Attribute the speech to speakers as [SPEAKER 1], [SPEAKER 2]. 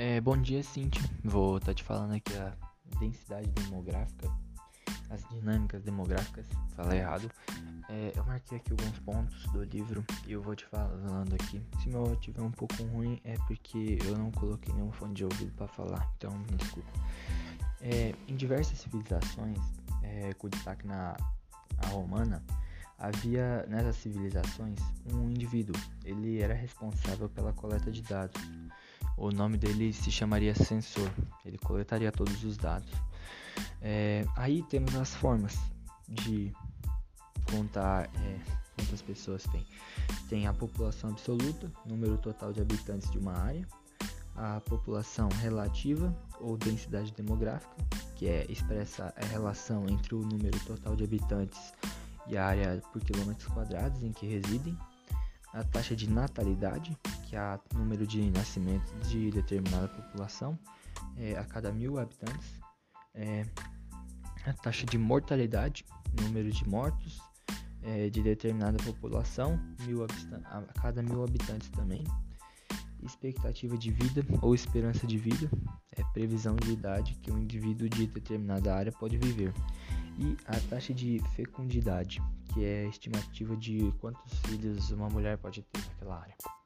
[SPEAKER 1] É, bom dia, Cintia. Vou estar tá te falando aqui a densidade demográfica, as dinâmicas demográficas. Falei errado. É, eu marquei aqui alguns pontos do livro e eu vou te falando aqui. Se meu áudio estiver um pouco ruim, é porque eu não coloquei nenhum fone de ouvido para falar, então me desculpa. É, em diversas civilizações, é, com destaque na romana, havia nessas civilizações um indivíduo. Ele era responsável pela coleta de dados o nome dele se chamaria sensor. Ele coletaria todos os dados. É, aí temos as formas de contar é, quantas pessoas tem. Tem a população absoluta, número total de habitantes de uma área, a população relativa ou densidade demográfica, que é expressa a relação entre o número total de habitantes e a área por quilômetros quadrados em que residem, a taxa de natalidade, que o número de nascimentos de determinada população é, a cada mil habitantes, é, a taxa de mortalidade, número de mortos é, de determinada população mil a cada mil habitantes também, expectativa de vida ou esperança de vida, é previsão de idade que um indivíduo de determinada área pode viver, e a taxa de fecundidade, que é a estimativa de quantos filhos uma mulher pode ter naquela área.